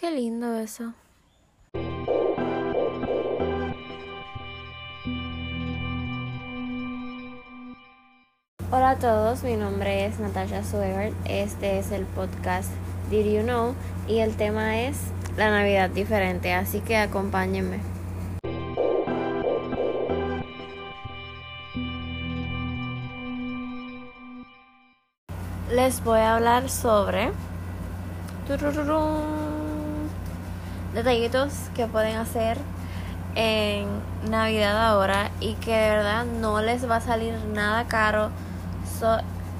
Qué lindo eso. Hola a todos, mi nombre es Natasha Suegert. Este es el podcast Did You Know y el tema es la Navidad diferente, así que acompáñenme. Les voy a hablar sobre detallitos que pueden hacer en Navidad ahora y que de verdad no les va a salir nada caro.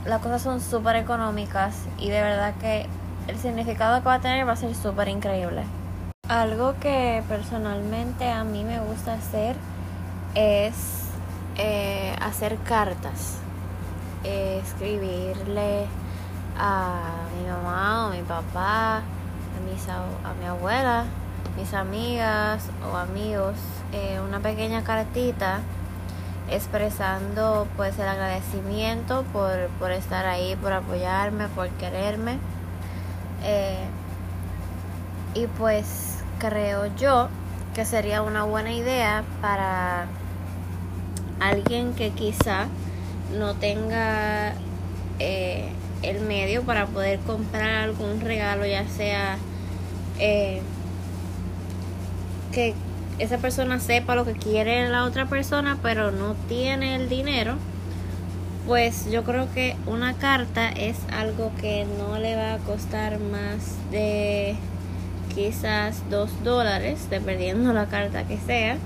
las cosas son súper económicas y de verdad que el significado que va a tener va a ser súper increíble. Algo que personalmente a mí me gusta hacer es eh, hacer cartas, eh, escribirle a mi mamá o mi papá, a, mis, a mi abuela, mis amigas o amigos, eh, una pequeña cartita expresando pues el agradecimiento por, por estar ahí, por apoyarme, por quererme. Eh, y pues creo yo que sería una buena idea para alguien que quizá no tenga eh, el medio para poder comprar algún regalo, ya sea que esa persona sepa lo que quiere la otra persona, pero no tiene el dinero, pues yo creo que una carta es algo que no le va a costar más de quizás dos dólares, dependiendo la carta que sea.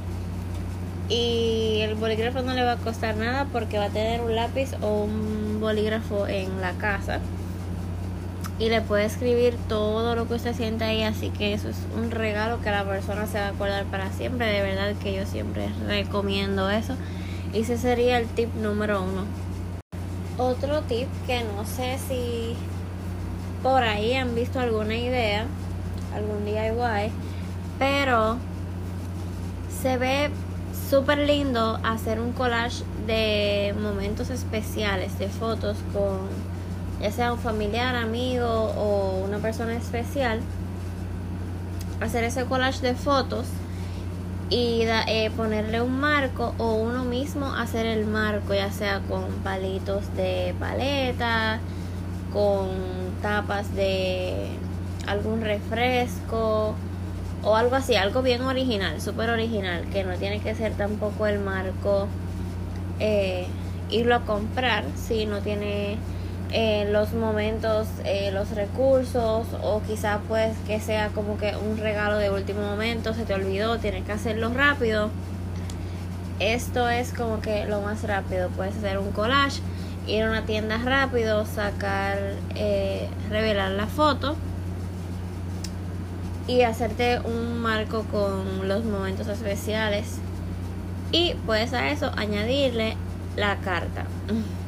Y el bolígrafo no le va a costar nada porque va a tener un lápiz o un bolígrafo en la casa y le puede escribir todo lo que usted sienta ahí, así que eso es un regalo que la persona se va a acordar para siempre, de verdad que yo siempre recomiendo eso. Y ese sería el tip número uno. Otro tip que no sé si por ahí han visto alguna idea, algún DIY, pero se ve súper lindo hacer un collage de momentos especiales, de fotos con ya sea un familiar, amigo o una persona especial, hacer ese collage de fotos y eh, ponerle un marco o uno mismo hacer el marco, ya sea con palitos de paleta, con tapas de algún refresco o algo así, algo bien original, súper original, que no tiene que ser tampoco el marco eh, irlo a comprar si no tiene los momentos, eh, los recursos o quizás pues que sea como que un regalo de último momento, se te olvidó, tienes que hacerlo rápido. Esto es como que lo más rápido, puedes hacer un collage, ir a una tienda rápido, sacar, eh, revelar la foto y hacerte un marco con los momentos especiales y puedes a eso añadirle la carta.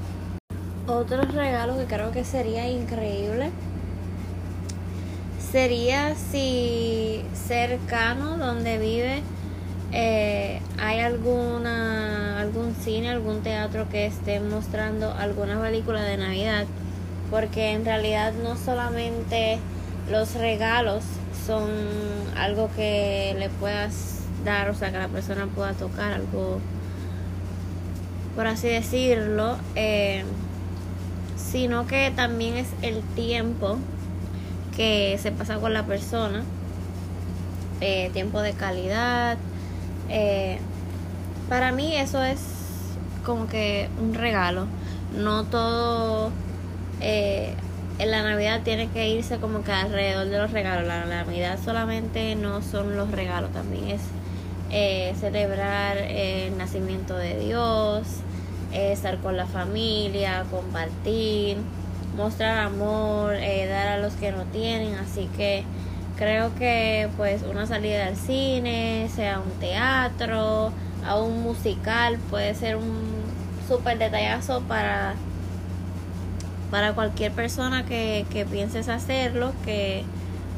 Otro regalo que creo que sería increíble sería si cercano donde vive eh, hay alguna algún cine, algún teatro que esté mostrando alguna película de Navidad, porque en realidad no solamente los regalos son algo que le puedas dar, o sea, que la persona pueda tocar algo, por así decirlo. Eh, sino que también es el tiempo que se pasa con la persona, eh, tiempo de calidad. Eh, para mí eso es como que un regalo. No todo eh, en la Navidad tiene que irse como que alrededor de los regalos. La Navidad solamente no son los regalos, también es celebrar el nacimiento de Dios, estar con la familia, compartir, mostrar amor, eh, dar a los que no tienen, así que creo que pues una salida al cine, sea un teatro, a un musical, puede ser un súper detallazo para para cualquier persona que, que pienses hacerlo, que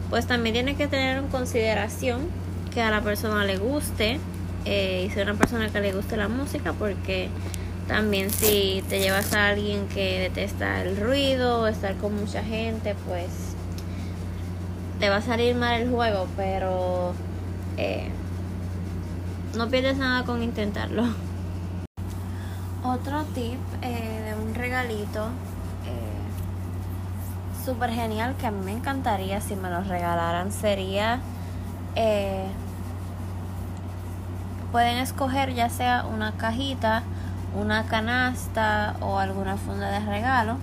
pues también tiene que tener en consideración que a la persona le guste eh, y ser una persona que le guste la música porque también si te llevas a alguien que detesta el ruido estar con mucha gente, pues te va a salir mal el juego, pero eh, no pierdes nada con intentarlo. Otro tip eh, de un regalito eh, súper genial que a mí me encantaría si me lo regalaran sería pueden escoger ya sea una cajita, una canasta o alguna funda de regalo.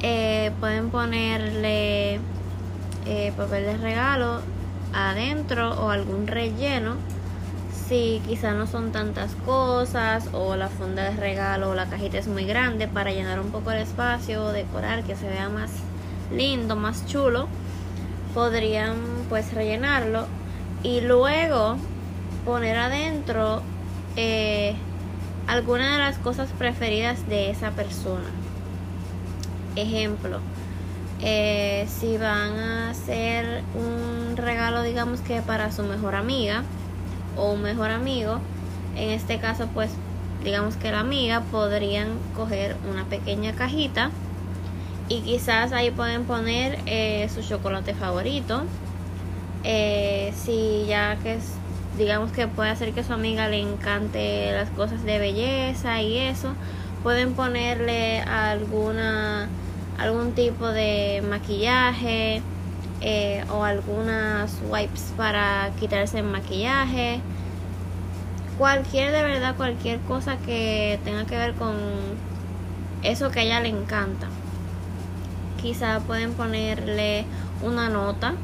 Eh, pueden ponerle eh, papel de regalo adentro o algún relleno. Si quizá no son tantas cosas o la funda de regalo o la cajita es muy grande para llenar un poco el espacio, decorar que se vea más lindo, más chulo, podrían pues rellenarlo y luego poner adentro eh, alguna de las cosas preferidas de esa persona. Ejemplo, eh, si van a hacer un regalo, digamos que para su mejor amiga o un mejor amigo, en este caso, pues, digamos que la amiga podrían coger una pequeña cajita y quizás ahí pueden poner eh, su chocolate favorito. Eh, si ya que es, digamos que puede hacer que su amiga le encante las cosas de belleza y eso, pueden ponerle alguna algún tipo de maquillaje eh, o algunas wipes para quitarse el maquillaje. Cualquier de verdad cualquier cosa que tenga que ver con eso que ella le encanta. Quizá pueden ponerle una nota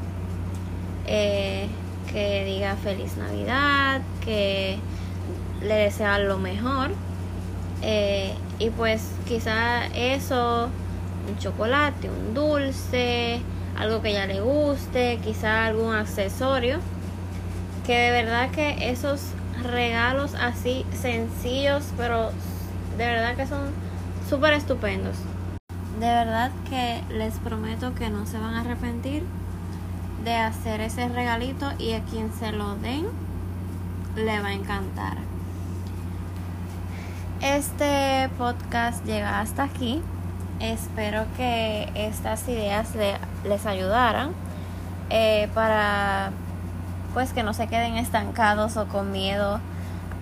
eh, que diga feliz navidad que le desean lo mejor eh, y pues quizá eso un chocolate, un dulce, algo que ya le guste, quizá algún accesorio. Que de verdad que esos regalos así sencillos, pero de verdad que son súper estupendos. De verdad que les prometo que no se van a arrepentir de hacer ese regalito y a quien se lo den le va a encantar. Este podcast llega hasta aquí. Espero que estas ideas les ayudaran eh, para pues que no se queden estancados o con miedo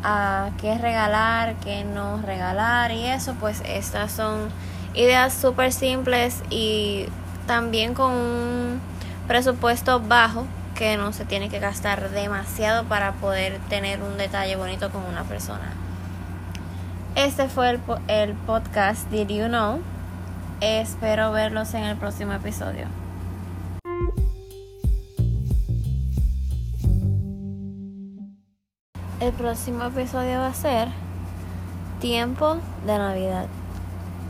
a qué regalar, qué no regalar y eso, pues estas son ideas súper simples y también con un presupuesto bajo que no se tiene que gastar demasiado para poder tener un detalle bonito con una persona. Este fue el, el podcast Did You Know? Espero verlos en el próximo episodio. El próximo episodio va a ser Tiempo de Navidad.